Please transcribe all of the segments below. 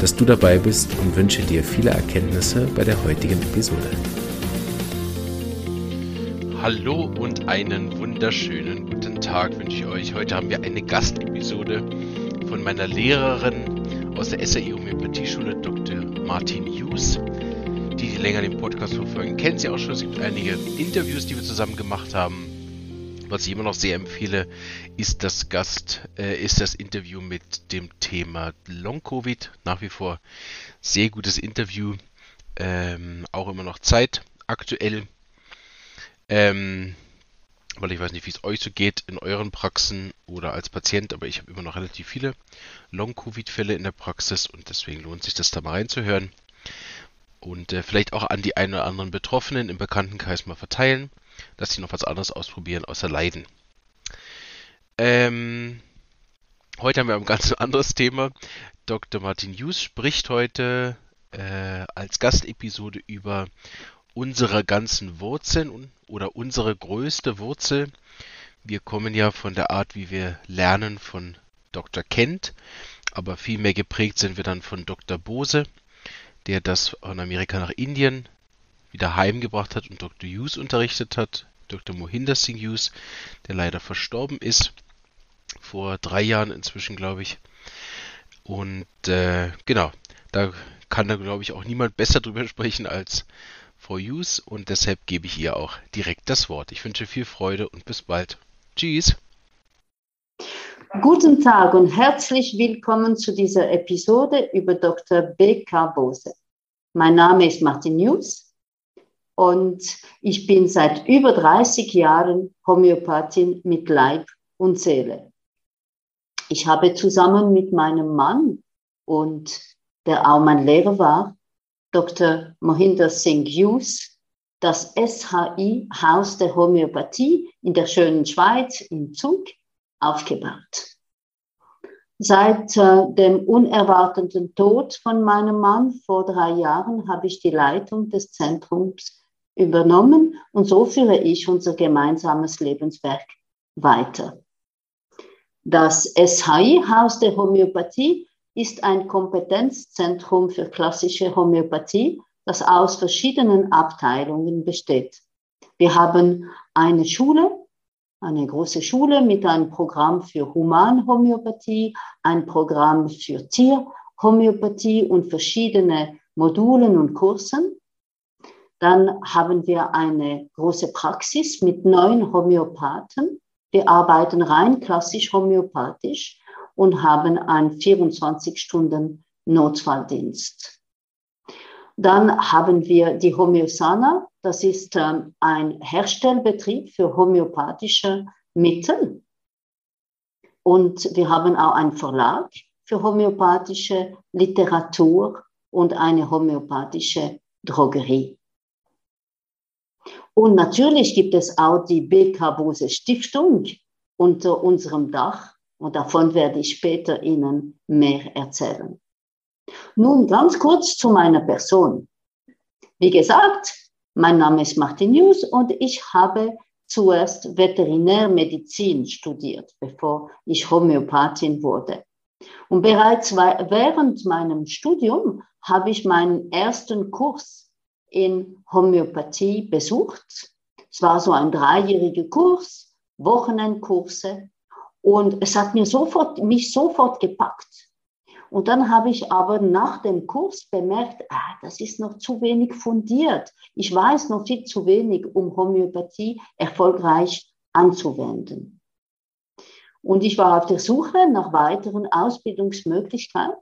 dass du dabei bist und wünsche dir viele Erkenntnisse bei der heutigen Episode. Hallo und einen wunderschönen guten Tag wünsche ich euch. Heute haben wir eine Gastepisode von meiner Lehrerin aus der SAI Homöopathieschule, Dr. Martin Hughes. Die, die länger den Podcast verfolgen, kennen sie auch schon. Es gibt einige Interviews, die wir zusammen gemacht haben. Was ich immer noch sehr empfehle, ist das Gast, äh, ist das Interview mit dem Thema Long Covid. Nach wie vor sehr gutes Interview. Ähm, auch immer noch Zeit aktuell. Ähm, weil ich weiß nicht, wie es euch so geht in euren Praxen oder als Patient, aber ich habe immer noch relativ viele Long-Covid-Fälle in der Praxis und deswegen lohnt sich das da mal reinzuhören. Und äh, vielleicht auch an die ein oder anderen Betroffenen im Bekanntenkreis mal verteilen dass sie noch was anderes ausprobieren außer Leiden. Ähm, heute haben wir ein ganz anderes Thema. Dr. Martin Hughes spricht heute äh, als Gastepisode über unsere ganzen Wurzeln oder unsere größte Wurzel. Wir kommen ja von der Art, wie wir lernen, von Dr. Kent, aber vielmehr geprägt sind wir dann von Dr. Bose, der das von Amerika nach Indien wieder heimgebracht hat und Dr. Hughes unterrichtet hat. Dr. Mohinder Singh Hughes, der leider verstorben ist. Vor drei Jahren inzwischen, glaube ich. Und äh, genau, da kann da, glaube ich, auch niemand besser drüber sprechen als Frau Hughes. Und deshalb gebe ich ihr auch direkt das Wort. Ich wünsche viel Freude und bis bald. Tschüss. Guten Tag und herzlich willkommen zu dieser Episode über Dr. B.K. Bose. Mein Name ist Martin Hughes. Und ich bin seit über 30 Jahren Homöopathin mit Leib und Seele. Ich habe zusammen mit meinem Mann und der auch mein Lehrer war, Dr. Mohinder Singh Hughes, das SHI Haus der Homöopathie in der schönen Schweiz im Zug aufgebaut. Seit äh, dem unerwarteten Tod von meinem Mann vor drei Jahren habe ich die Leitung des Zentrums übernommen und so führe ich unser gemeinsames Lebenswerk weiter. Das SHI Haus der Homöopathie ist ein Kompetenzzentrum für klassische Homöopathie, das aus verschiedenen Abteilungen besteht. Wir haben eine Schule, eine große Schule mit einem Programm für Humanhomöopathie, ein Programm für Tierhomöopathie und verschiedene Modulen und Kursen. Dann haben wir eine große Praxis mit neun Homöopathen. Wir arbeiten rein klassisch homöopathisch und haben einen 24-Stunden-Notfalldienst. Dann haben wir die Homöosana. Das ist ähm, ein Herstellbetrieb für homöopathische Mittel. Und wir haben auch einen Verlag für homöopathische Literatur und eine homöopathische Drogerie. Und natürlich gibt es auch die BK Bose Stiftung unter unserem Dach und davon werde ich später Ihnen mehr erzählen. Nun ganz kurz zu meiner Person. Wie gesagt, mein Name ist Martin News und ich habe zuerst Veterinärmedizin studiert, bevor ich Homöopathin wurde. Und bereits während meinem Studium habe ich meinen ersten Kurs in Homöopathie besucht. Es war so ein dreijähriger Kurs, Wochenendkurse. Und es hat mir sofort, mich sofort gepackt. Und dann habe ich aber nach dem Kurs bemerkt, ah, das ist noch zu wenig fundiert. Ich weiß noch viel zu wenig, um Homöopathie erfolgreich anzuwenden. Und ich war auf der Suche nach weiteren Ausbildungsmöglichkeiten.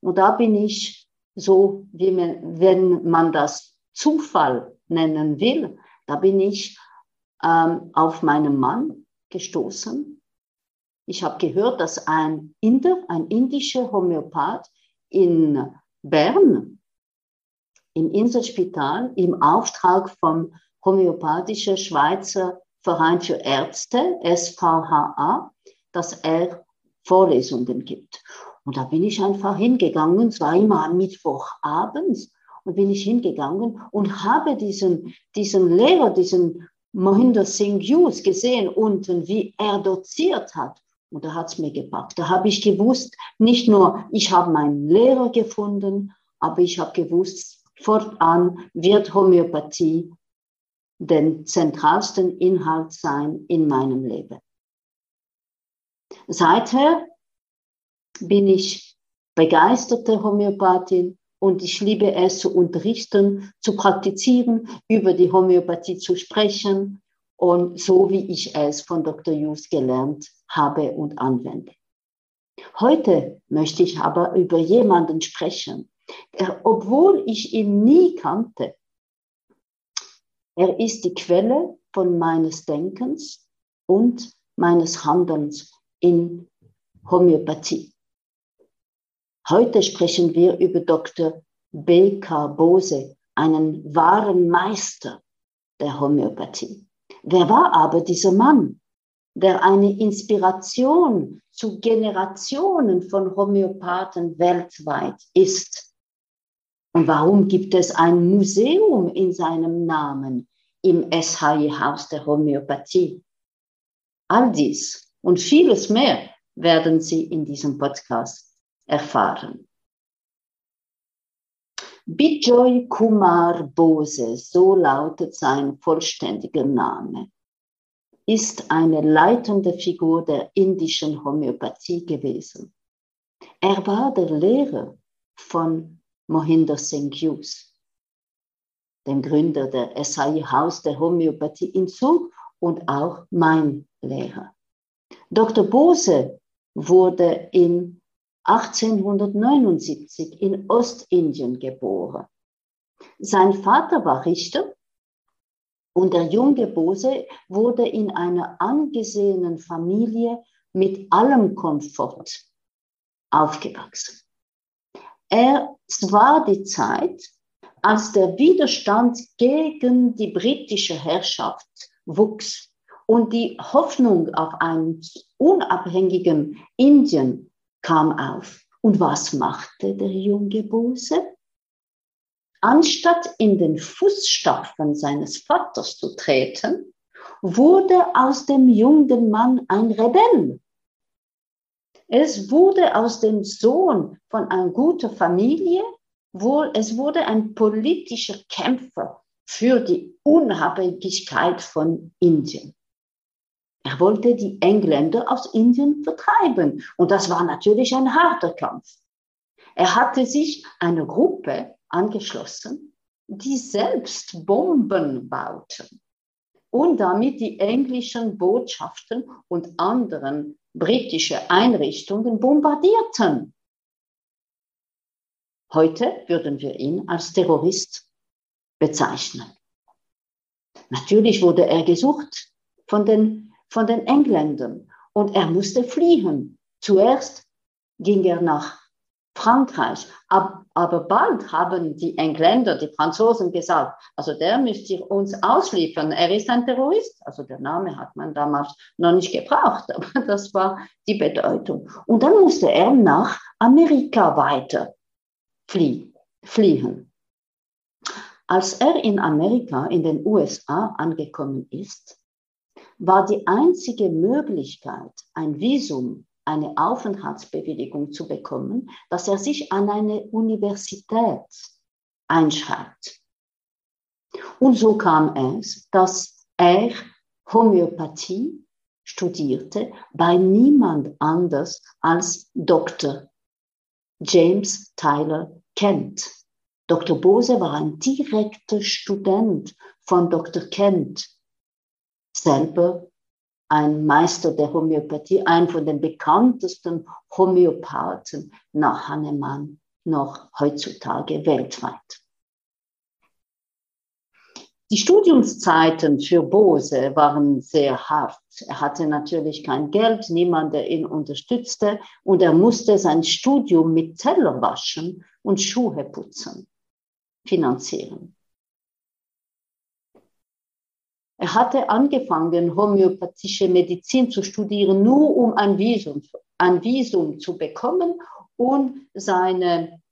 Und da bin ich so, wie man, wenn man das Zufall nennen will, da bin ich ähm, auf meinen Mann gestoßen. Ich habe gehört, dass ein Inder, ein indischer Homöopath in Bern im Inselspital im Auftrag vom Homöopathischen Schweizer Verein für Ärzte, SVHA, dass er Vorlesungen gibt. Und da bin ich einfach hingegangen, es war immer am Mittwochabends, und bin ich hingegangen und habe diesen, diesen Lehrer, diesen Mohinder Singh Hughes gesehen unten, wie er doziert hat. Und da hat's mir gepackt. Da habe ich gewusst, nicht nur, ich habe meinen Lehrer gefunden, aber ich habe gewusst, fortan wird Homöopathie den zentralsten Inhalt sein in meinem Leben. Seither bin ich begeisterte Homöopathin und ich liebe es zu unterrichten, zu praktizieren, über die Homöopathie zu sprechen und so wie ich es von Dr. Hughes gelernt habe und anwende. Heute möchte ich aber über jemanden sprechen, der, obwohl ich ihn nie kannte, er ist die Quelle von meines Denkens und meines Handelns in Homöopathie. Heute sprechen wir über Dr. B.K. Bose, einen wahren Meister der Homöopathie. Wer war aber dieser Mann, der eine Inspiration zu Generationen von Homöopathen weltweit ist? Und warum gibt es ein Museum in seinem Namen im SHI-Haus der Homöopathie? All dies und vieles mehr werden Sie in diesem Podcast erfahren. Bijoy Kumar Bose, so lautet sein vollständiger Name, ist eine leitende Figur der indischen Homöopathie gewesen. Er war der Lehrer von Mohinder Singh Hughes, dem Gründer der SAI Haus der Homöopathie in Zug und auch mein Lehrer. Dr. Bose wurde in 1879 in Ostindien geboren. Sein Vater war Richter und der junge Bose wurde in einer angesehenen Familie mit allem Komfort aufgewachsen. Es war die Zeit, als der Widerstand gegen die britische Herrschaft wuchs und die Hoffnung auf einen unabhängigen Indien kam auf. Und was machte der junge Bose? Anstatt in den Fußstapfen seines Vaters zu treten, wurde aus dem jungen Mann ein Rebell. Es wurde aus dem Sohn von einer guten Familie, wohl, es wurde ein politischer Kämpfer für die Unabhängigkeit von Indien. Er wollte die Engländer aus Indien vertreiben. Und das war natürlich ein harter Kampf. Er hatte sich einer Gruppe angeschlossen, die selbst Bomben bauten und damit die englischen Botschaften und anderen britische Einrichtungen bombardierten. Heute würden wir ihn als Terrorist bezeichnen. Natürlich wurde er gesucht von den von den Engländern und er musste fliehen. Zuerst ging er nach Frankreich, aber bald haben die Engländer, die Franzosen gesagt, also der müsst ihr uns ausliefern, er ist ein Terrorist. Also der Name hat man damals noch nicht gebraucht, aber das war die Bedeutung. Und dann musste er nach Amerika weiter fliehen. fliehen. Als er in Amerika, in den USA angekommen ist, war die einzige Möglichkeit, ein Visum, eine Aufenthaltsbewilligung zu bekommen, dass er sich an eine Universität einschreibt. Und so kam es, dass er Homöopathie studierte bei niemand anders als Dr. James Tyler Kent. Dr. Bose war ein direkter Student von Dr. Kent selber ein Meister der Homöopathie, ein von den bekanntesten Homöopathen nach Hannemann noch heutzutage weltweit. Die Studiumszeiten für Bose waren sehr hart. Er hatte natürlich kein Geld, niemand, der ihn unterstützte und er musste sein Studium mit Teller waschen und Schuhe putzen. finanzieren. Er hatte angefangen, homöopathische Medizin zu studieren, nur um ein Visum, ein Visum zu bekommen und seine,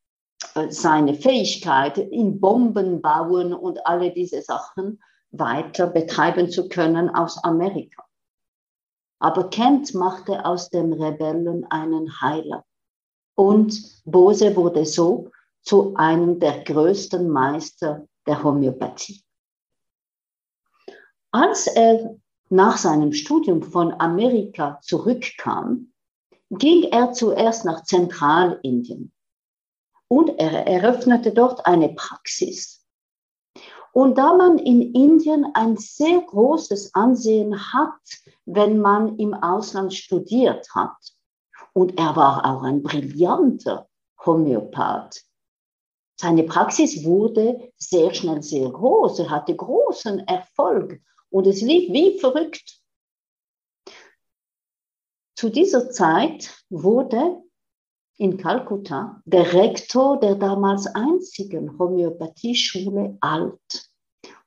äh, seine Fähigkeit in Bomben bauen und alle diese Sachen weiter betreiben zu können aus Amerika. Aber Kent machte aus dem Rebellen einen Heiler. Und Bose wurde so zu einem der größten Meister der Homöopathie. Als er nach seinem Studium von Amerika zurückkam, ging er zuerst nach Zentralindien und er eröffnete dort eine Praxis. Und da man in Indien ein sehr großes Ansehen hat, wenn man im Ausland studiert hat, und er war auch ein brillanter Homöopath, seine Praxis wurde sehr schnell sehr groß. Er hatte großen Erfolg und es lief wie verrückt. Zu dieser Zeit wurde in Kalkutta der Rektor der damals einzigen Homöopathieschule alt.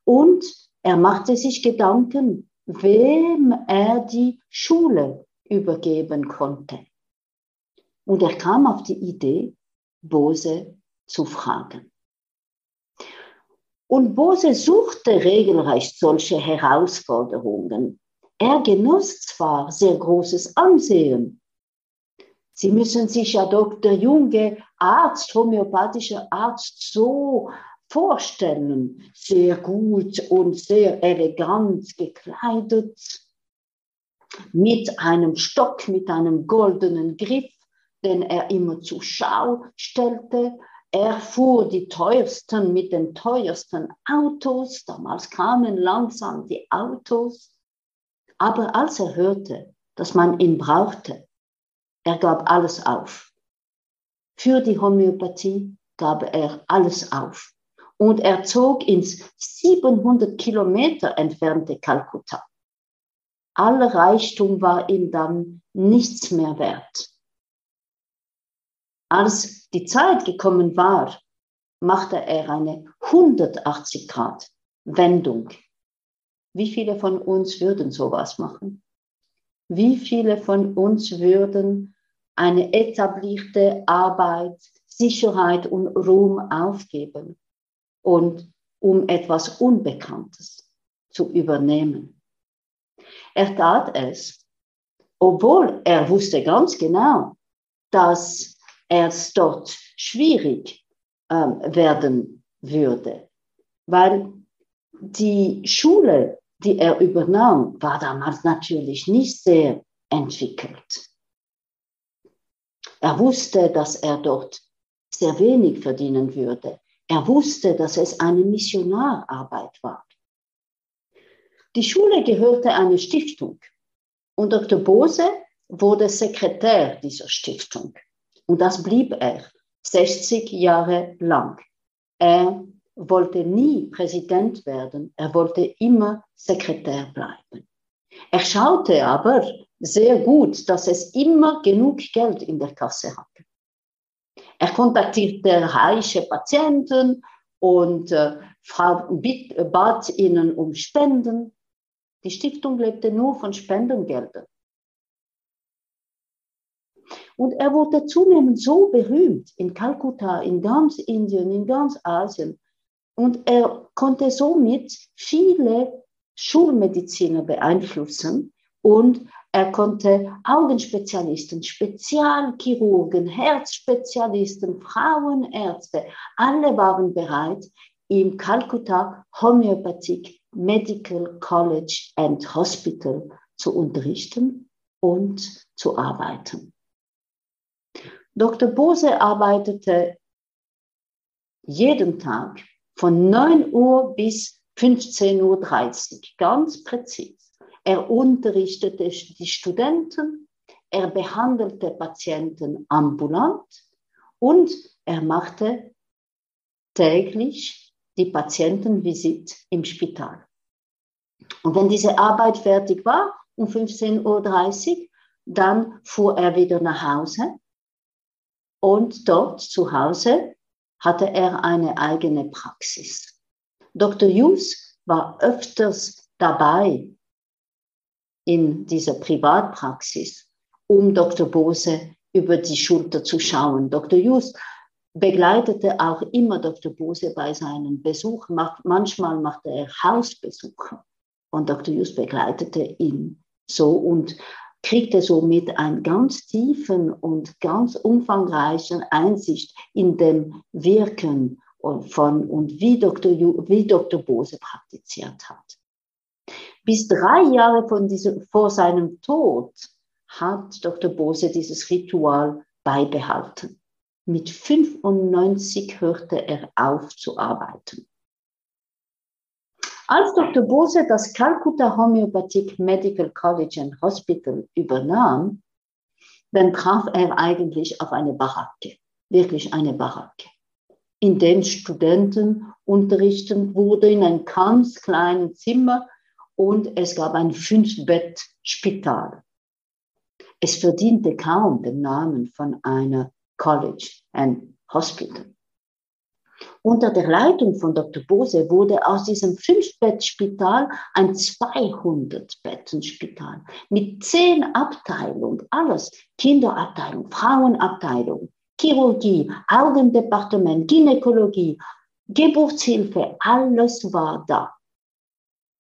Und er machte sich Gedanken, wem er die Schule übergeben konnte. Und er kam auf die Idee, Bose zu fragen. Und Bose suchte regelrecht solche Herausforderungen. Er genoss zwar sehr großes Ansehen. Sie müssen sich ja Dr. Junge, Arzt, homöopathischer Arzt, so vorstellen. Sehr gut und sehr elegant gekleidet, mit einem Stock, mit einem goldenen Griff, den er immer zur Schau stellte, er fuhr die teuersten mit den teuersten Autos. Damals kamen langsam die Autos. Aber als er hörte, dass man ihn brauchte, er gab alles auf. Für die Homöopathie gab er alles auf. Und er zog ins 700 Kilometer entfernte Kalkutta. Aller Reichtum war ihm dann nichts mehr wert. Als die Zeit gekommen war, machte er eine 180 Grad Wendung. Wie viele von uns würden sowas machen? Wie viele von uns würden eine etablierte Arbeit, Sicherheit und Ruhm aufgeben und um etwas Unbekanntes zu übernehmen? Er tat es, obwohl er wusste ganz genau, dass es dort schwierig ähm, werden würde, weil die Schule, die er übernahm, war damals natürlich nicht sehr entwickelt. Er wusste, dass er dort sehr wenig verdienen würde. Er wusste, dass es eine Missionararbeit war. Die Schule gehörte einer Stiftung und Dr. Bose wurde Sekretär dieser Stiftung. Und das blieb er 60 Jahre lang. Er wollte nie Präsident werden, er wollte immer Sekretär bleiben. Er schaute aber sehr gut, dass es immer genug Geld in der Kasse hatte. Er kontaktierte reiche Patienten und äh, bat ihnen um Spenden. Die Stiftung lebte nur von Spendengeldern. Und er wurde zunehmend so berühmt in Kalkutta, in ganz Indien, in ganz Asien. Und er konnte somit viele Schulmediziner beeinflussen und er konnte Augenspezialisten, Spezialchirurgen, Herzspezialisten, Frauenärzte, alle waren bereit, im Calcutta Homöopathik Medical College and Hospital zu unterrichten und zu arbeiten. Dr. Bose arbeitete jeden Tag von 9 Uhr bis 15.30 Uhr, ganz präzise. Er unterrichtete die Studenten, er behandelte Patienten ambulant und er machte täglich die Patientenvisit im Spital. Und wenn diese Arbeit fertig war, um 15.30 Uhr, dann fuhr er wieder nach Hause und dort zu Hause hatte er eine eigene Praxis. Dr. Hughes war öfters dabei in dieser Privatpraxis, um Dr. Bose über die Schulter zu schauen. Dr. Hughes begleitete auch immer Dr. Bose bei seinen Besuchen. Manchmal machte er Hausbesuche und Dr. Hughes begleitete ihn so und kriegte somit einen ganz tiefen und ganz umfangreichen Einsicht in dem Wirken von und wie Dr. wie Dr. Bose praktiziert hat. Bis drei Jahre von diesem, vor seinem Tod hat Dr. Bose dieses Ritual beibehalten. Mit 95 hörte er auf zu arbeiten. Als Dr. Bose das Calcutta Homöopathik Medical College and Hospital übernahm, dann traf er eigentlich auf eine Baracke, wirklich eine Baracke, in den Studenten unterrichten wurde in einem ganz kleinen Zimmer und es gab ein Fünf-Bett-Spital. Es verdiente kaum den Namen von einer College and Hospital. Unter der Leitung von Dr. Bose wurde aus diesem Fünf-Bett-Spital ein 200-Betten-Spital mit zehn Abteilungen, alles, Kinderabteilung, Frauenabteilung, Chirurgie, Augendepartement, Gynäkologie, Geburtshilfe, alles war da.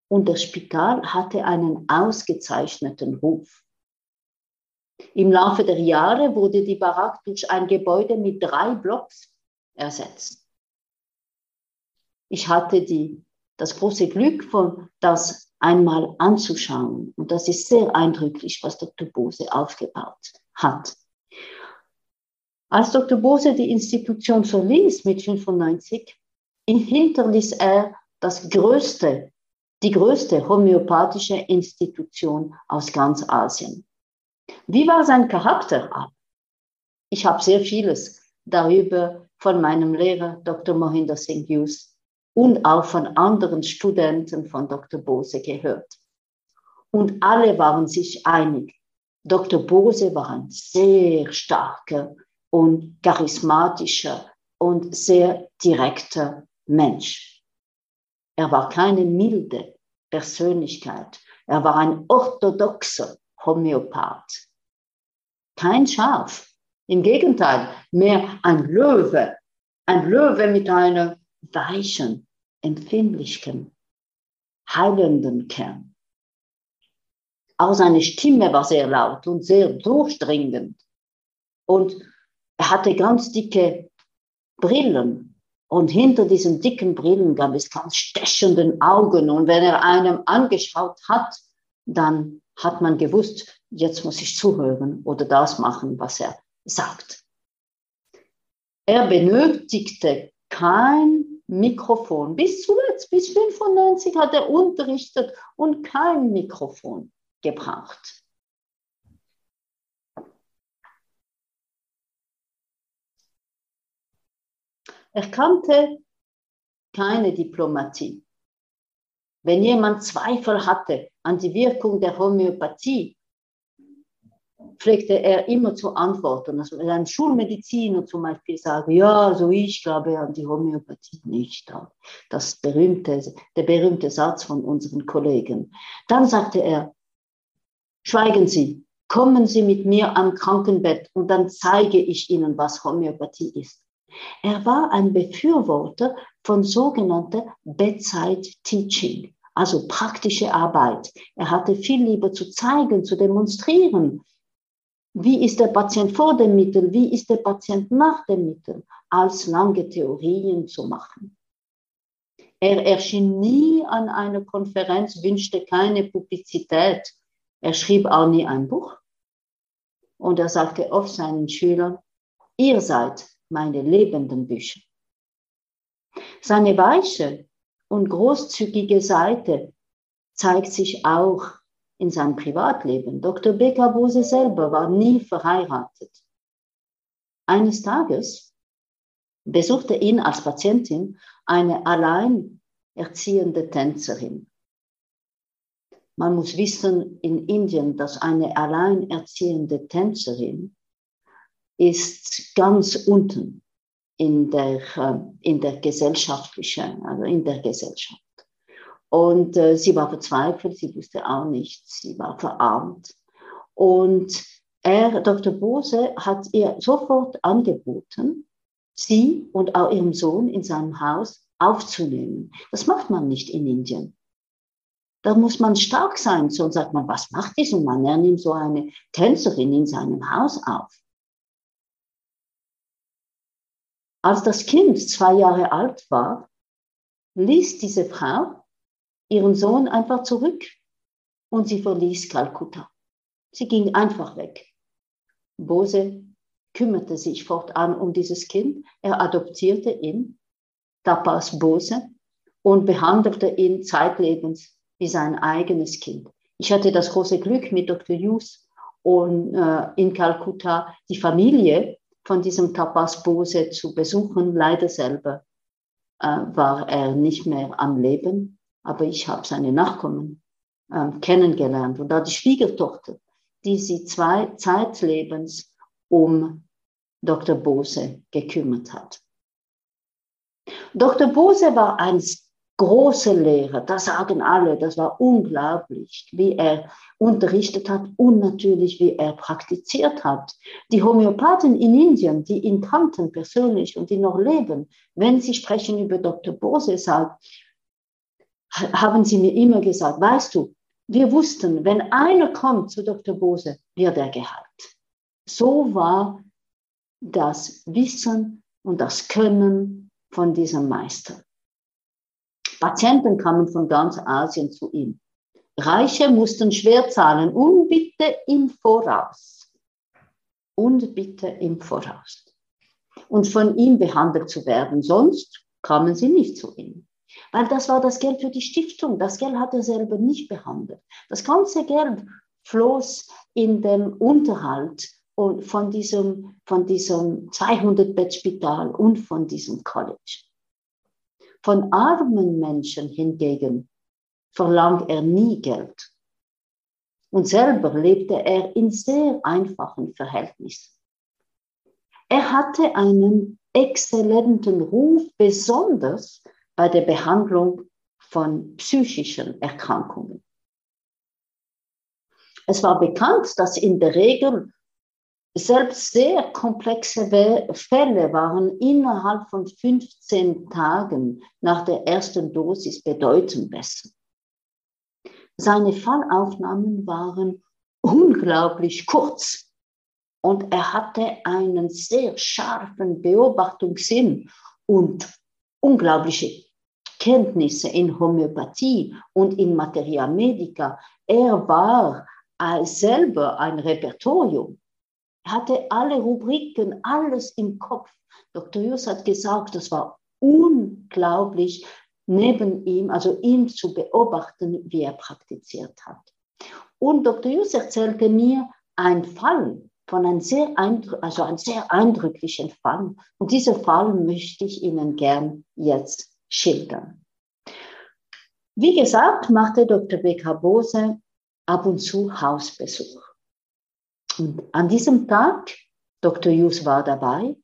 Und das Spital hatte einen ausgezeichneten Ruf. Im Laufe der Jahre wurde die Barack durch ein Gebäude mit drei Blocks ersetzt. Ich hatte die, das große Glück, von, das einmal anzuschauen. Und das ist sehr eindrücklich, was Dr. Bose aufgebaut hat. Als Dr. Bose die Institution verließ mit 95, hinterließ er das größte, die größte homöopathische Institution aus ganz Asien. Wie war sein Charakter? Ich habe sehr vieles darüber von meinem Lehrer Dr. Mohinder Singh Hughes und auch von anderen Studenten von Dr. Bose gehört. Und alle waren sich einig. Dr. Bose war ein sehr starker und charismatischer und sehr direkter Mensch. Er war keine milde Persönlichkeit. Er war ein orthodoxer Homöopath kein Schaf. Im Gegenteil, mehr ein Löwe. Ein Löwe mit einer weichen, empfindlichen, heilenden Kern. Auch seine Stimme war sehr laut und sehr durchdringend. Und er hatte ganz dicke Brillen. Und hinter diesen dicken Brillen gab es ganz stechenden Augen. Und wenn er einem angeschaut hat, dann hat man gewusst, jetzt muss ich zuhören oder das machen, was er sagt. Er benötigte kein Mikrofon. Bis zuletzt, bis 95 hat er unterrichtet und kein Mikrofon gebraucht. Er kannte keine Diplomatie. Wenn jemand Zweifel hatte an die Wirkung der Homöopathie, pflegte er immer zu antworten. Also wenn ein Schulmediziner zum Beispiel sagt, ja, also ich glaube an die Homöopathie nicht. Das berühmte, der berühmte Satz von unseren Kollegen. Dann sagte er, schweigen Sie, kommen Sie mit mir am Krankenbett und dann zeige ich Ihnen, was Homöopathie ist. Er war ein Befürworter von sogenannter Bedside Teaching, also praktische Arbeit. Er hatte viel lieber zu zeigen, zu demonstrieren, wie ist der Patient vor dem Mittel, wie ist der Patient nach dem Mittel, als lange Theorien zu machen. Er erschien nie an einer Konferenz, wünschte keine Publizität. Er schrieb auch nie ein Buch. Und er sagte oft seinen Schülern, ihr seid meine lebenden Bücher. Seine weiche und großzügige Seite zeigt sich auch in seinem Privatleben. Dr. Becker Bose selber war nie verheiratet. Eines Tages besuchte ihn als Patientin eine alleinerziehende Tänzerin. Man muss wissen in Indien, dass eine alleinerziehende Tänzerin ist ganz unten in der, äh, in der gesellschaftlichen, also in der Gesellschaft. Und äh, sie war verzweifelt, sie wusste auch nichts, sie war verarmt. Und er, Dr. Bose, hat ihr sofort angeboten, sie und auch ihren Sohn in seinem Haus aufzunehmen. Das macht man nicht in Indien. Da muss man stark sein. So sagt man, was macht dieser Mann? Er nimmt so eine Tänzerin in seinem Haus auf. Als das Kind zwei Jahre alt war, ließ diese Frau ihren Sohn einfach zurück und sie verließ Kalkutta. Sie ging einfach weg. Bose kümmerte sich fortan um dieses Kind. Er adoptierte ihn, Tapas Bose, und behandelte ihn zeitlebens wie sein eigenes Kind. Ich hatte das große Glück mit Dr. Hughes und äh, in Kalkutta die Familie von diesem Tapas Bose zu besuchen. Leider selber äh, war er nicht mehr am Leben, aber ich habe seine Nachkommen äh, kennengelernt und da die Schwiegertochter, die sie zwei zeitlebens um Dr. Bose gekümmert hat. Dr. Bose war ein große Lehrer, das sagen alle, das war unglaublich, wie er unterrichtet hat und natürlich, wie er praktiziert hat. Die Homöopathen in Indien, die ihn kannten persönlich und die noch leben, wenn sie sprechen über Dr. Bose, sagen, haben sie mir immer gesagt, weißt du, wir wussten, wenn einer kommt zu Dr. Bose, wird er geheilt. So war das Wissen und das Können von diesem Meister. Patienten kamen von ganz Asien zu ihm. Reiche mussten schwer zahlen und bitte im Voraus. Und bitte im Voraus. Und von ihm behandelt zu werden, sonst kamen sie nicht zu ihm. Weil das war das Geld für die Stiftung. Das Geld hat er selber nicht behandelt. Das ganze Geld floss in den Unterhalt von diesem, von diesem 200-Bett-Spital und von diesem College. Von armen Menschen hingegen verlangt er nie Geld. Und selber lebte er in sehr einfachen Verhältnissen. Er hatte einen exzellenten Ruf, besonders bei der Behandlung von psychischen Erkrankungen. Es war bekannt, dass in der Regel selbst sehr komplexe Fälle waren innerhalb von 15 Tagen nach der ersten Dosis bedeutend besser. Seine Fallaufnahmen waren unglaublich kurz und er hatte einen sehr scharfen Beobachtungssinn und unglaubliche Kenntnisse in Homöopathie und in Materia Medica. Er war selber ein Repertorium er hatte alle Rubriken, alles im Kopf. Dr. Jus hat gesagt, das war unglaublich, neben ihm, also ihn zu beobachten, wie er praktiziert hat. Und Dr. Jus erzählte mir einen Fall von einem sehr, also einen sehr eindrücklichen Fall. Und diesen Fall möchte ich Ihnen gern jetzt schildern. Wie gesagt, machte Dr. Becker Bose ab und zu Hausbesuch. Und an diesem Tag, Dr. Jus war dabei,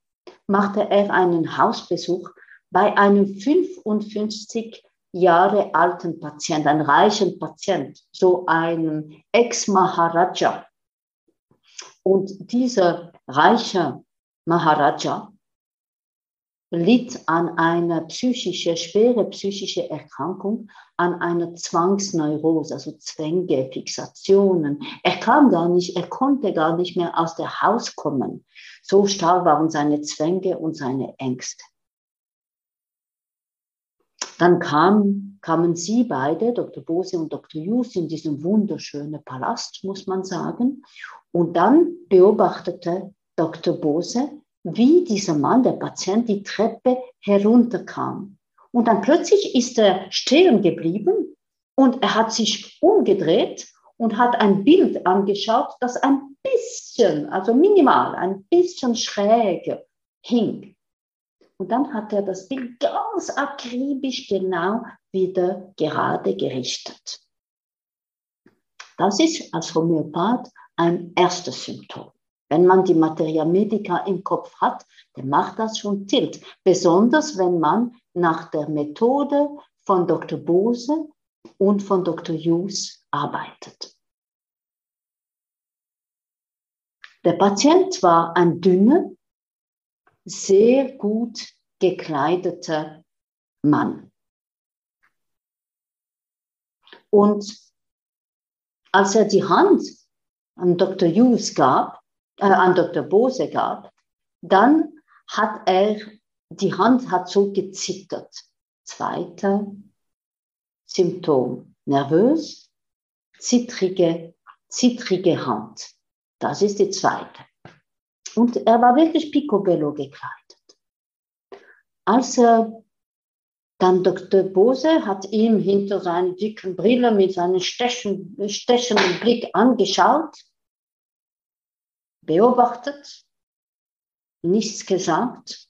machte er einen Hausbesuch bei einem 55 Jahre alten Patient, einem reichen Patient, so einem Ex-Maharaja. Und dieser reiche Maharaja litt an einer psychische, schwere psychische Erkrankung, an einer Zwangsneurose, also Zwänge, Fixationen. Er kam gar nicht, er konnte gar nicht mehr aus der Haus kommen. So stark waren seine Zwänge und seine Ängste. Dann kam, kamen sie beide, Dr. Bose und Dr. Jus, in diesen wunderschönen Palast, muss man sagen. Und dann beobachtete Dr. Bose, wie dieser Mann, der Patient, die Treppe herunterkam. Und dann plötzlich ist er stehen geblieben und er hat sich umgedreht und hat ein Bild angeschaut, das ein bisschen, also minimal, ein bisschen schräg hing. Und dann hat er das Bild ganz akribisch genau wieder gerade gerichtet. Das ist als Homöopath ein erstes Symptom. Wenn man die Materia Medica im Kopf hat, dann macht das schon Tilt. Besonders wenn man nach der Methode von Dr. Bose und von Dr. Hughes arbeitet. Der Patient war ein dünner, sehr gut gekleideter Mann. Und als er die Hand an Dr. Hughes gab, äh, an Dr. Bose gab, dann hat er, die Hand hat so gezittert. Zweiter Symptom, nervös, zittrige, zittrige Hand. Das ist die zweite. Und er war wirklich picobello gekleidet. Als er dann Dr. Bose hat ihm hinter seinen dicken Brille mit seinem stechen, stechenden Blick angeschaut, beobachtet, nichts gesagt.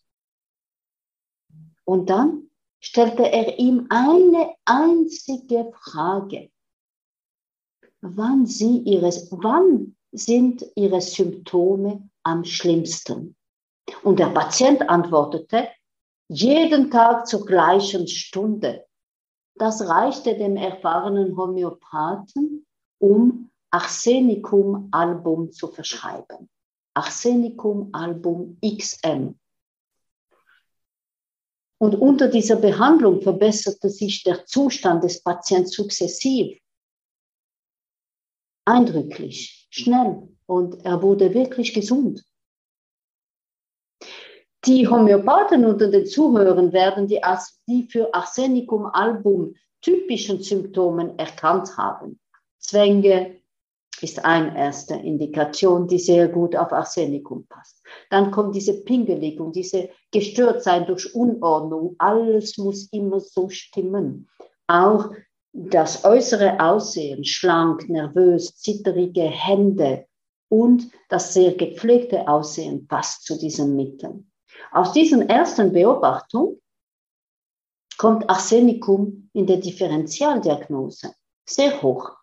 Und dann stellte er ihm eine einzige Frage. Wann, sie ihres, wann sind ihre Symptome am schlimmsten? Und der Patient antwortete, jeden Tag zur gleichen Stunde. Das reichte dem erfahrenen Homöopathen, um Arsenicum-Album zu verschreiben. Arsenicum-Album XM. Und unter dieser Behandlung verbesserte sich der Zustand des Patienten sukzessiv. Eindrücklich, schnell und er wurde wirklich gesund. Die Homöopathen unter den Zuhörern werden die, die für Arsenicum-Album typischen Symptomen erkannt haben. Zwänge ist eine erste Indikation, die sehr gut auf Arsenicum passt. Dann kommt diese Pingeligung, diese Gestörtsein durch Unordnung. Alles muss immer so stimmen. Auch das äußere Aussehen, schlank, nervös, zitterige Hände und das sehr gepflegte Aussehen passt zu diesen Mitteln. Aus diesen ersten Beobachtungen kommt Arsenicum in der Differentialdiagnose sehr hoch.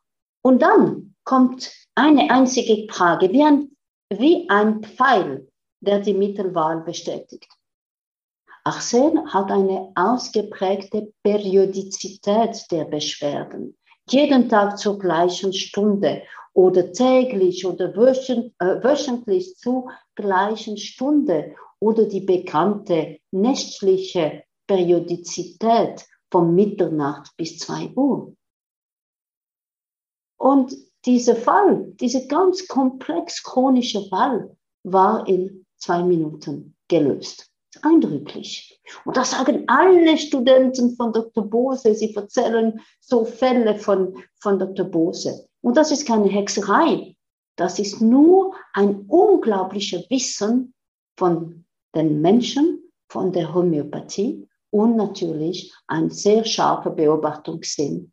Und dann kommt eine einzige Frage, wie ein, wie ein Pfeil, der die Mittelwahl bestätigt. Arsen hat eine ausgeprägte Periodizität der Beschwerden. Jeden Tag zur gleichen Stunde oder täglich oder äh, wöchentlich zur gleichen Stunde oder die bekannte nächtliche Periodizität von Mitternacht bis 2 Uhr. Und dieser Fall, dieser ganz komplex chronische Fall, war in zwei Minuten gelöst. Eindrücklich. Und das sagen alle Studenten von Dr. Bose. Sie erzählen so Fälle von, von Dr. Bose. Und das ist keine Hexerei. Das ist nur ein unglaublicher Wissen von den Menschen von der Homöopathie und natürlich ein sehr scharfer Beobachtungssinn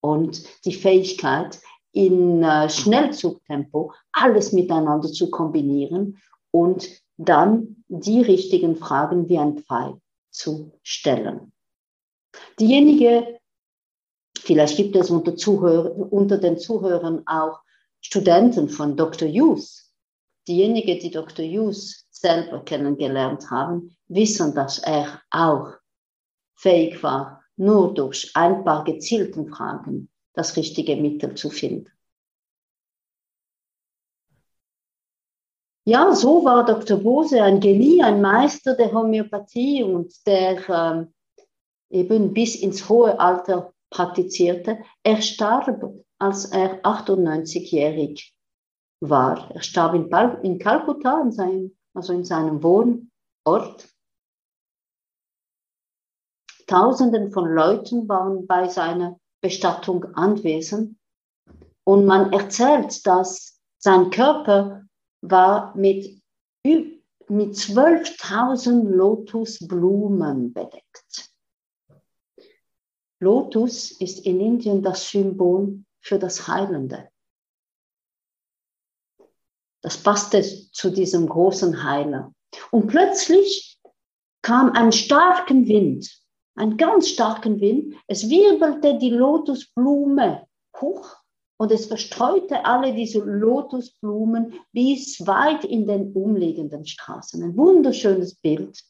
und die Fähigkeit, in äh, Schnellzugtempo alles miteinander zu kombinieren und dann die richtigen Fragen wie ein Pfeil zu stellen. Diejenige, vielleicht gibt es unter, Zuhör, unter den Zuhörern auch Studenten von Dr. Hughes. Diejenigen, die Dr. Hughes selber kennengelernt haben, wissen, dass er auch fähig war, nur durch ein paar gezielten Fragen das richtige Mittel zu finden. Ja, so war Dr. Bose ein Genie, ein Meister der Homöopathie und der ähm, eben bis ins hohe Alter praktizierte. Er starb, als er 98-jährig war. Er starb in, in Kalkutta, in seinem also in seinem Wohnort. Tausenden von Leuten waren bei seiner Bestattung anwesend und man erzählt, dass sein Körper war mit, mit 12.000 Lotusblumen bedeckt. Lotus ist in Indien das Symbol für das Heilende. Das passte zu diesem großen Heiler. Und plötzlich kam ein starken Wind, ein ganz starken Wind. Es wirbelte die Lotusblume hoch und es verstreute alle diese Lotusblumen bis weit in den umliegenden Straßen. Ein wunderschönes Bild,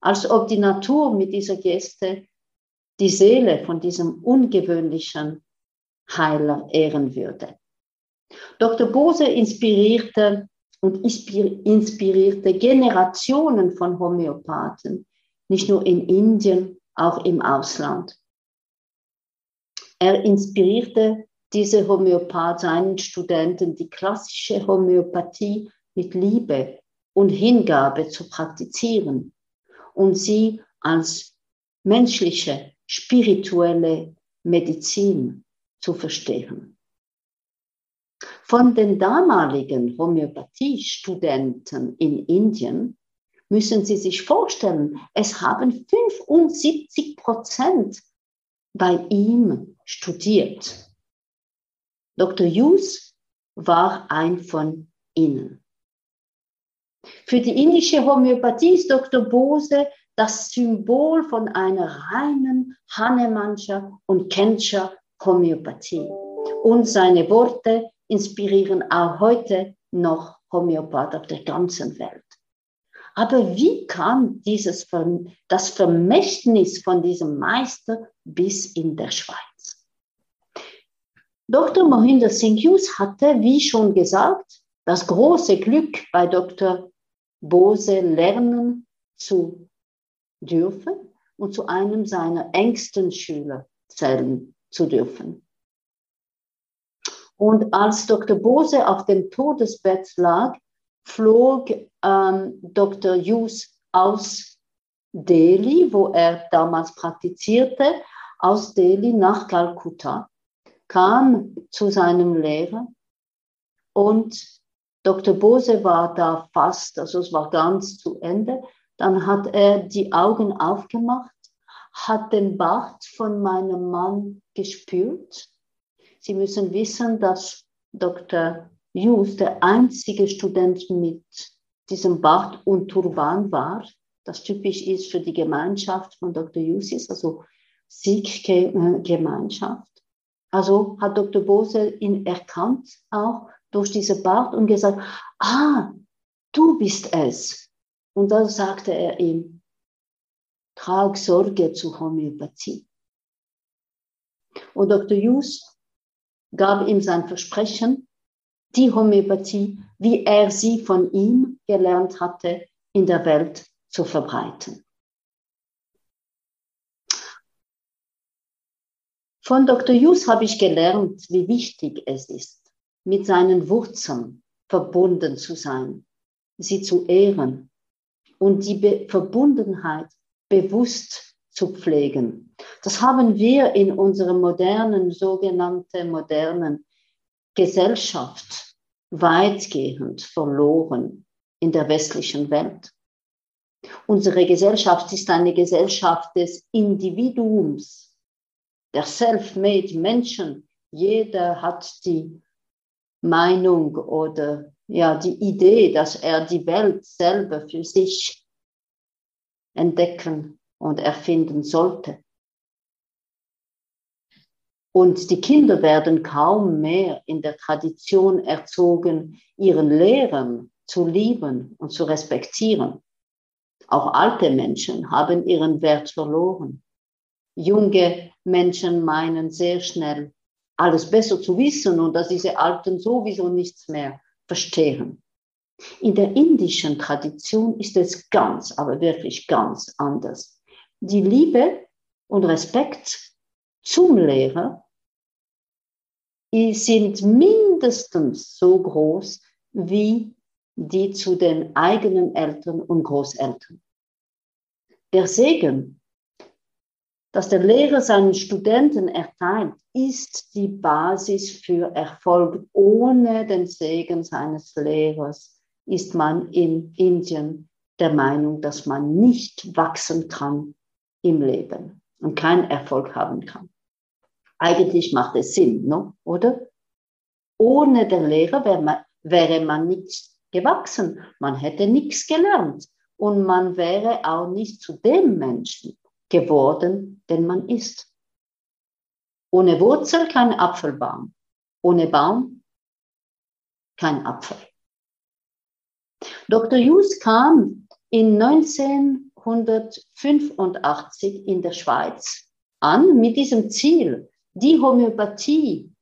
als ob die Natur mit dieser Geste die Seele von diesem ungewöhnlichen Heiler ehren würde. Dr. Bose inspirierte und inspirierte Generationen von Homöopathen, nicht nur in Indien, auch im Ausland. Er inspirierte diese Homöopath seinen Studenten, die klassische Homöopathie mit Liebe und Hingabe zu praktizieren und sie als menschliche, spirituelle Medizin zu verstehen. Von den damaligen Homöopathiestudenten in Indien müssen Sie sich vorstellen, es haben 75 Prozent bei ihm studiert. Dr. Hughes war ein von ihnen. Für die indische Homöopathie ist Dr. Bose das Symbol von einer reinen Hahnemannscher und Kentscher Homöopathie. Und seine Worte inspirieren auch heute noch Homöopath auf der ganzen Welt. Aber wie kam dieses, das Vermächtnis von diesem Meister bis in der Schweiz? Dr. Mohinder Singh Hughes hatte, wie schon gesagt, das große Glück, bei Dr. Bose lernen zu dürfen und zu einem seiner engsten Schüler zählen zu dürfen. Und als Dr. Bose auf dem Todesbett lag, flog ähm, Dr. Hughes aus Delhi, wo er damals praktizierte, aus Delhi nach Kalkutta, kam zu seinem Lehrer und Dr. Bose war da fast, also es war ganz zu Ende. Dann hat er die Augen aufgemacht, hat den Bart von meinem Mann gespürt Sie müssen wissen, dass Dr. Hughes der einzige Student mit diesem Bart und Turban war, das typisch ist für die Gemeinschaft von Dr. Ist also Sikh-Gemeinschaft. Also hat Dr. Bose ihn erkannt, auch durch diese Bart und gesagt, ah, du bist es. Und dann sagte er ihm, trag Sorge zur Homöopathie. Und Dr. Hughes gab ihm sein Versprechen, die Homöopathie, wie er sie von ihm gelernt hatte, in der Welt zu verbreiten. Von Dr. Hughes habe ich gelernt, wie wichtig es ist, mit seinen Wurzeln verbunden zu sein, sie zu ehren und die Be Verbundenheit bewusst zu pflegen. Das haben wir in unserer modernen, sogenannten modernen Gesellschaft weitgehend verloren in der westlichen Welt. Unsere Gesellschaft ist eine Gesellschaft des Individuums, der self-made Menschen. Jeder hat die Meinung oder ja, die Idee, dass er die Welt selber für sich entdecken und erfinden sollte. Und die Kinder werden kaum mehr in der Tradition erzogen, ihren Lehrern zu lieben und zu respektieren. Auch alte Menschen haben ihren Wert verloren. Junge Menschen meinen sehr schnell, alles besser zu wissen und dass diese Alten sowieso nichts mehr verstehen. In der indischen Tradition ist es ganz, aber wirklich ganz anders die Liebe und Respekt zum Lehrer sind mindestens so groß wie die zu den eigenen Eltern und Großeltern. Der Segen, dass der Lehrer seinen Studenten erteilt, ist die Basis für Erfolg. Ohne den Segen seines Lehrers ist man in Indien der Meinung, dass man nicht wachsen kann im Leben und keinen Erfolg haben kann. Eigentlich macht es Sinn, no? oder? Ohne den Lehrer wäre man, wäre man nicht gewachsen, man hätte nichts gelernt und man wäre auch nicht zu dem Menschen geworden, den man ist. Ohne Wurzel kein Apfelbaum. Ohne Baum kein Apfel. Dr. Hughes kam in 1985 in der Schweiz an mit diesem Ziel, die Homöopathie,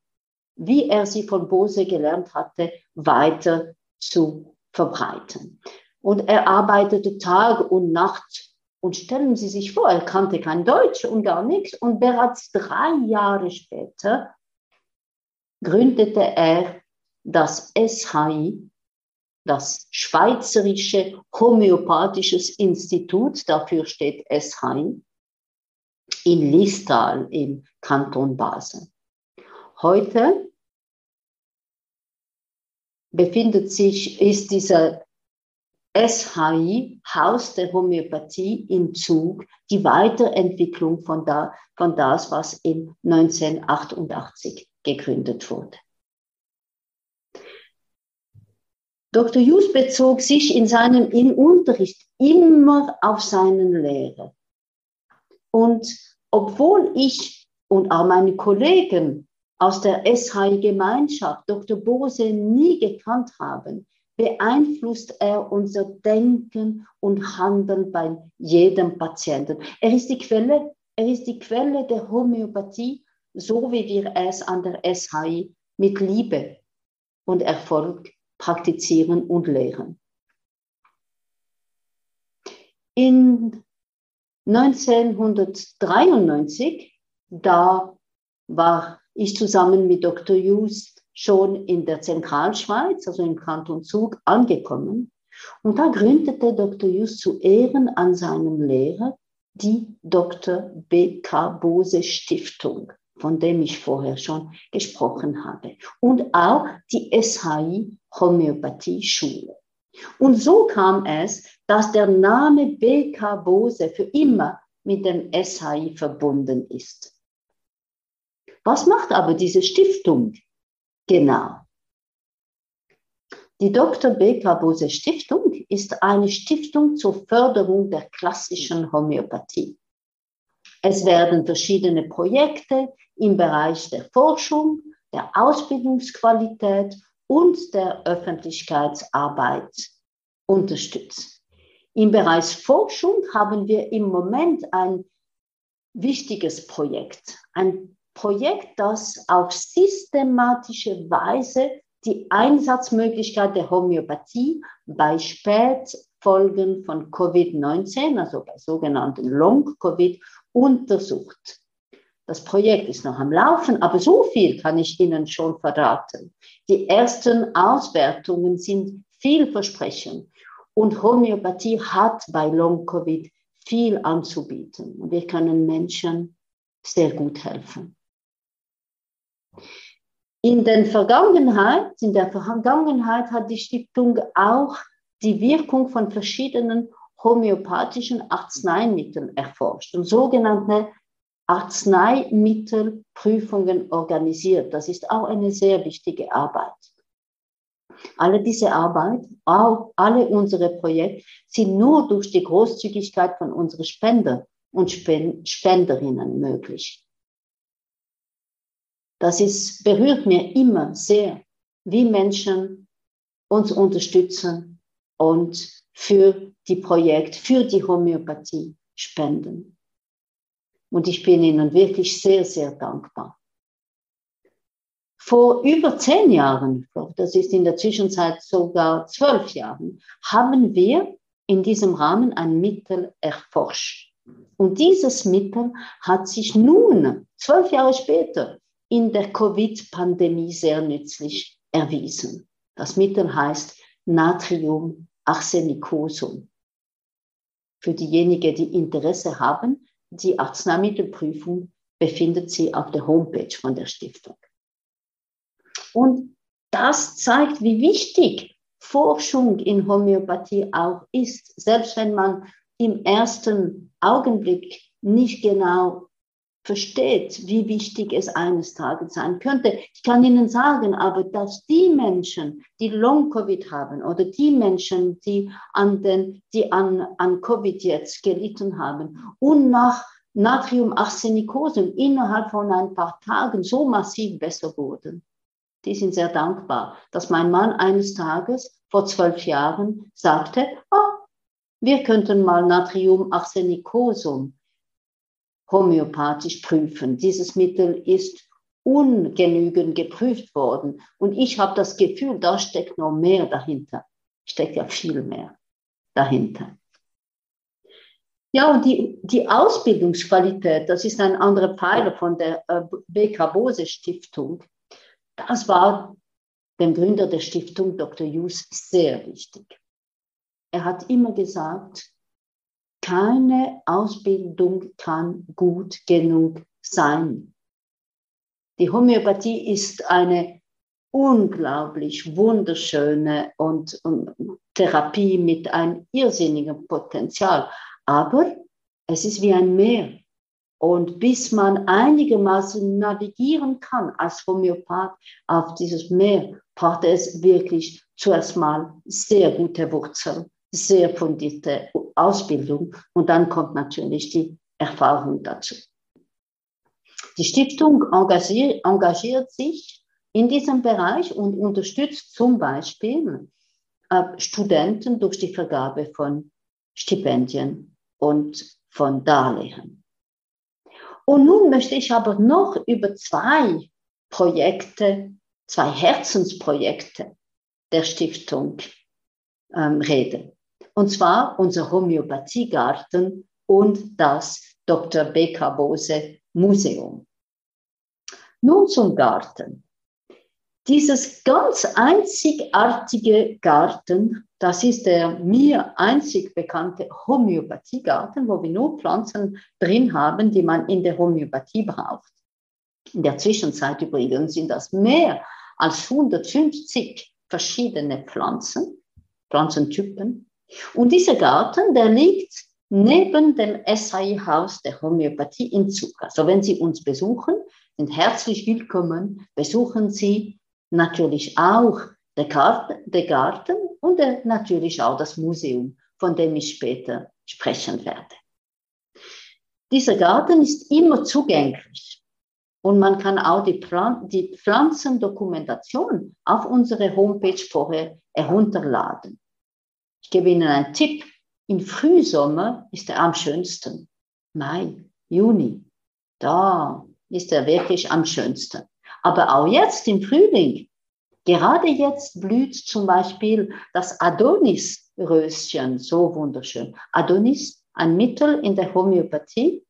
wie er sie von Bose gelernt hatte, weiter zu verbreiten. Und er arbeitete Tag und Nacht. Und stellen Sie sich vor, er kannte kein Deutsch und gar nichts. Und bereits drei Jahre später gründete er das SHI, das Schweizerische Homöopathisches Institut, dafür steht SHI, in Listal im Kanton Basel. Heute befindet sich, ist dieser SHI, Haus der Homöopathie, im Zug, die Weiterentwicklung von, da, von das, was in 1988 gegründet wurde. Dr. Hughes bezog sich in seinem in Unterricht immer auf seinen Lehrer. Und obwohl ich und auch meine Kollegen aus der SHI-Gemeinschaft Dr. Bose nie gekannt haben, beeinflusst er unser Denken und Handeln bei jedem Patienten. Er ist die Quelle, er ist die Quelle der Homöopathie, so wie wir es an der SHI mit Liebe und Erfolg praktizieren und lehren. In 1993, da war ich zusammen mit Dr. Hughes schon in der Zentralschweiz, also im Kanton Zug, angekommen. Und da gründete Dr. Hughes zu Ehren an seinem Lehrer die Dr. B.K. Bose Stiftung von dem ich vorher schon gesprochen habe. Und auch die SHI Homöopathie Schule. Und so kam es, dass der Name BK Bose für immer mit dem SHI verbunden ist. Was macht aber diese Stiftung genau? Die Dr. BK Bose Stiftung ist eine Stiftung zur Förderung der klassischen Homöopathie. Es werden verschiedene Projekte im Bereich der Forschung, der Ausbildungsqualität und der Öffentlichkeitsarbeit unterstützt. Im Bereich Forschung haben wir im Moment ein wichtiges Projekt. Ein Projekt, das auf systematische Weise die Einsatzmöglichkeit der Homöopathie bei Spätfolgen von Covid-19, also bei sogenannten Long-Covid, untersucht. Das Projekt ist noch am Laufen, aber so viel kann ich Ihnen schon verraten. Die ersten Auswertungen sind vielversprechend und Homöopathie hat bei Long-Covid viel anzubieten wir können Menschen sehr gut helfen. In, den Vergangenheit, in der Vergangenheit hat die Stiftung auch die Wirkung von verschiedenen homöopathischen Arzneimitteln erforscht und sogenannte Arzneimittelprüfungen organisiert. Das ist auch eine sehr wichtige Arbeit. Alle diese Arbeit, auch alle unsere Projekte sind nur durch die Großzügigkeit von unseren Spender und Spenderinnen möglich. Das ist, berührt mir immer sehr, wie Menschen uns unterstützen und für die Projekte, für die Homöopathie spenden. Und ich bin Ihnen wirklich sehr, sehr dankbar. Vor über zehn Jahren, das ist in der Zwischenzeit sogar zwölf Jahren, haben wir in diesem Rahmen ein Mittel erforscht. Und dieses Mittel hat sich nun, zwölf Jahre später, in der Covid-Pandemie sehr nützlich erwiesen. Das Mittel heißt Natrium Arsenicosum. Für diejenigen, die Interesse haben, die Arzneimittelprüfung befindet sich auf der Homepage von der Stiftung. Und das zeigt, wie wichtig Forschung in Homöopathie auch ist, selbst wenn man im ersten Augenblick nicht genau versteht, wie wichtig es eines Tages sein könnte. Ich kann Ihnen sagen, aber dass die Menschen, die Long-Covid haben oder die Menschen, die an, den, die an, an Covid jetzt gelitten haben und nach Natriumarsenikosum innerhalb von ein paar Tagen so massiv besser wurden, die sind sehr dankbar, dass mein Mann eines Tages vor zwölf Jahren sagte, oh, wir könnten mal Natrium arsenicosum homöopathisch prüfen. Dieses Mittel ist ungenügend geprüft worden. Und ich habe das Gefühl, da steckt noch mehr dahinter. Steckt ja viel mehr dahinter. Ja, und die, die Ausbildungsqualität, das ist ein anderer Pfeiler von der äh, BK Bose Stiftung. Das war dem Gründer der Stiftung, Dr. Hughes, sehr wichtig. Er hat immer gesagt, keine Ausbildung kann gut genug sein. Die Homöopathie ist eine unglaublich wunderschöne und, und Therapie mit einem irrsinnigen Potenzial. Aber es ist wie ein Meer. Und bis man einigermaßen navigieren kann als Homöopath auf dieses Meer, braucht es wirklich zuerst mal sehr gute Wurzeln, sehr fundierte Ausbildung und dann kommt natürlich die Erfahrung dazu. Die Stiftung engagiert, engagiert sich in diesem Bereich und unterstützt zum Beispiel äh, Studenten durch die Vergabe von Stipendien und von Darlehen. Und nun möchte ich aber noch über zwei Projekte, zwei Herzensprojekte der Stiftung ähm, reden. Und zwar unser Homöopathiegarten und das Dr. B.K. Bose Museum. Nun zum Garten. Dieses ganz einzigartige Garten, das ist der mir einzig bekannte Homöopathiegarten, wo wir nur Pflanzen drin haben, die man in der Homöopathie braucht. In der Zwischenzeit übrigens sind das mehr als 150 verschiedene Pflanzen, Pflanzentypen. Und dieser Garten, der liegt neben dem SAI-Haus der Homöopathie in Zug. Also wenn Sie uns besuchen, sind herzlich willkommen. Besuchen Sie natürlich auch der Garten, Garten und natürlich auch das Museum, von dem ich später sprechen werde. Dieser Garten ist immer zugänglich und man kann auch die, Pflan die Pflanzendokumentation auf unsere Homepage vorher herunterladen. Ich gebe Ihnen einen Tipp. Im Frühsommer ist er am schönsten. Mai, Juni. Da ist er wirklich am schönsten. Aber auch jetzt im Frühling, gerade jetzt blüht zum Beispiel das Adonis-Röschen so wunderschön. Adonis, ein Mittel in der Homöopathie,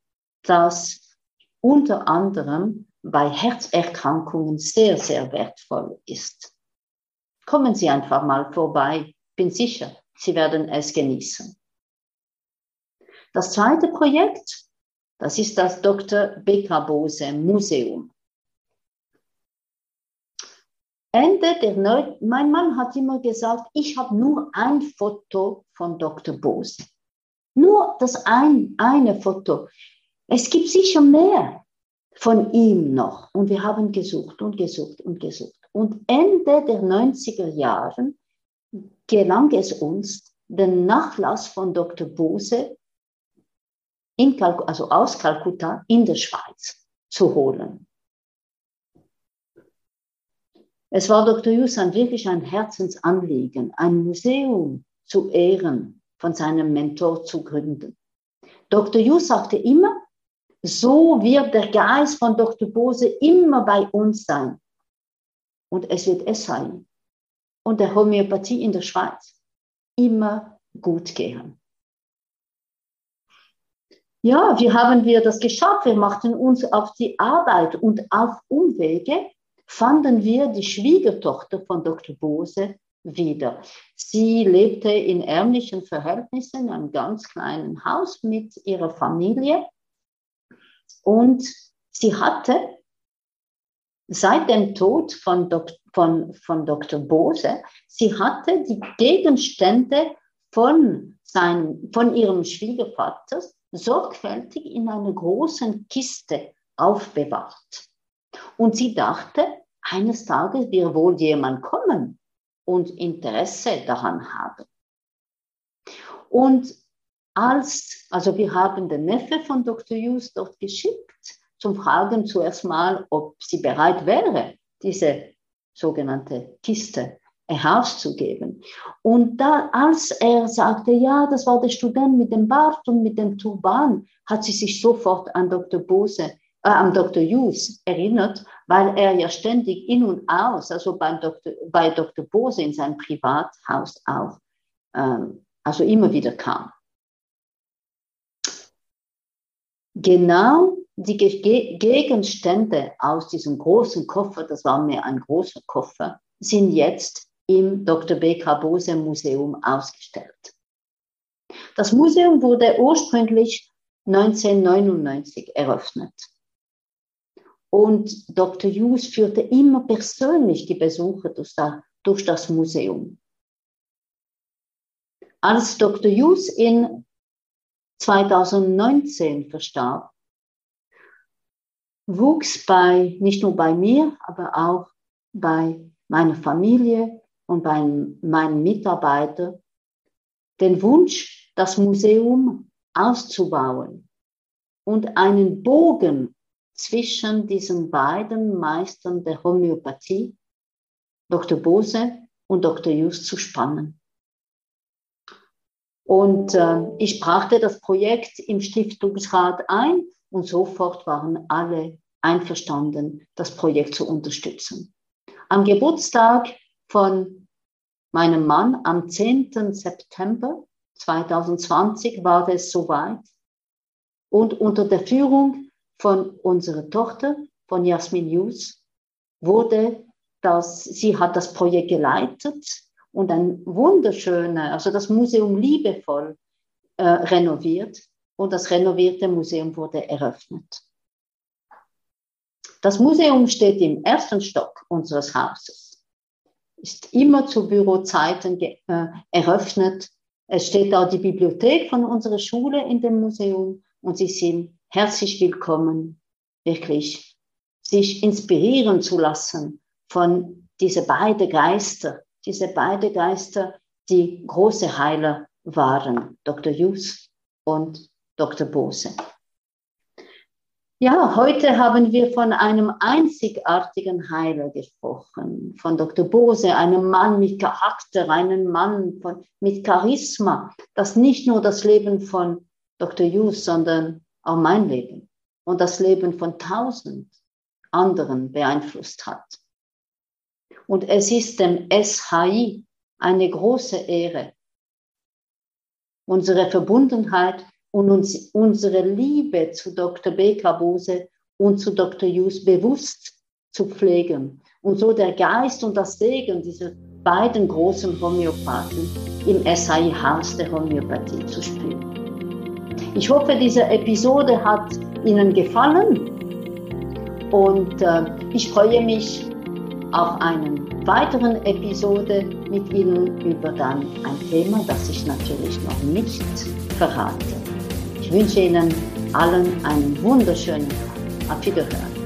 das unter anderem bei Herzerkrankungen sehr, sehr wertvoll ist. Kommen Sie einfach mal vorbei. Bin sicher, Sie werden es genießen. Das zweite Projekt, das ist das Dr. Beka Bose Museum. Ende der Neu mein Mann hat immer gesagt, ich habe nur ein Foto von Dr. Bose. Nur das ein, eine Foto. Es gibt sicher mehr von ihm noch. Und wir haben gesucht und gesucht und gesucht. Und Ende der 90er Jahre gelang es uns, den Nachlass von Dr. Bose in also aus Kalkutta in der Schweiz zu holen. Es war Dr. Yusan wirklich ein Herzensanliegen, ein Museum zu ehren, von seinem Mentor zu gründen. Dr. Yu sagte immer, so wird der Geist von Dr. Bose immer bei uns sein. Und es wird es sein. Und der Homöopathie in der Schweiz immer gut gehen. Ja, wie haben wir das geschafft? Wir machten uns auf die Arbeit und auf Umwege fanden wir die Schwiegertochter von Dr. Bose wieder. Sie lebte in ärmlichen Verhältnissen in einem ganz kleinen Haus mit ihrer Familie und sie hatte seit dem Tod von, Dok von, von Dr. Bose, sie hatte die Gegenstände von, sein, von ihrem Schwiegervater sorgfältig in einer großen Kiste aufbewahrt. Und sie dachte, eines Tages wird wohl jemand kommen und Interesse daran haben. Und als, also wir haben den Neffe von Dr. Hughes dort geschickt, zum Fragen zuerst mal, ob sie bereit wäre, diese sogenannte Kiste herauszugeben. Und da, als er sagte, ja, das war der Student mit dem Bart und mit dem Turban, hat sie sich sofort an Dr. Bose, äh, Dr. Hughes erinnert, weil er ja ständig in und aus, also bei Dr. bei Dr. Bose in seinem Privathaus auch, ähm, also immer wieder kam. Genau die Gegenstände aus diesem großen Koffer, das war mir ein großer Koffer, sind jetzt im Dr. B.K. Bose Museum ausgestellt. Das Museum wurde ursprünglich 1999 eröffnet. Und Dr. Hughes führte immer persönlich die Besucher durch das Museum. Als Dr. Hughes in 2019 verstarb, wuchs bei, nicht nur bei mir, aber auch bei meiner Familie und bei meinen Mitarbeitern den Wunsch, das Museum auszubauen und einen Bogen zwischen diesen beiden Meistern der Homöopathie, Dr. Bose und Dr. Just, zu spannen. Und äh, ich brachte das Projekt im Stiftungsrat ein und sofort waren alle einverstanden, das Projekt zu unterstützen. Am Geburtstag von meinem Mann am 10. September 2020 war es soweit. Und unter der Führung von unserer Tochter, von Jasmin Hughes, wurde das, sie hat das Projekt geleitet und ein wunderschöner, also das Museum liebevoll äh, renoviert und das renovierte Museum wurde eröffnet. Das Museum steht im ersten Stock unseres Hauses, ist immer zu Bürozeiten äh, eröffnet. Es steht da die Bibliothek von unserer Schule in dem Museum und Sie sind herzlich willkommen, wirklich sich inspirieren zu lassen von diese beiden Geister, diese beiden Geister, die große Heiler waren, Dr. Hughes und Dr. Bose. Ja, heute haben wir von einem einzigartigen Heiler gesprochen, von Dr. Bose, einem Mann mit Charakter, einem Mann von, mit Charisma, das nicht nur das Leben von Dr. Hughes, sondern auch mein Leben und das Leben von tausend anderen beeinflusst hat. Und es ist dem SHI eine große Ehre, unsere Verbundenheit und uns, unsere Liebe zu Dr. B. Bose und zu Dr. Hughes bewusst zu pflegen und so der Geist und das Segen dieser beiden großen Homöopathen im SAI-Haus der Homöopathie zu spüren. Ich hoffe, diese Episode hat Ihnen gefallen und äh, ich freue mich auf eine weiteren Episode mit Ihnen über dann ein Thema, das ich natürlich noch nicht verrate. Ich wünsche Ihnen allen einen wunderschönen Tag. Auf Wiederhören.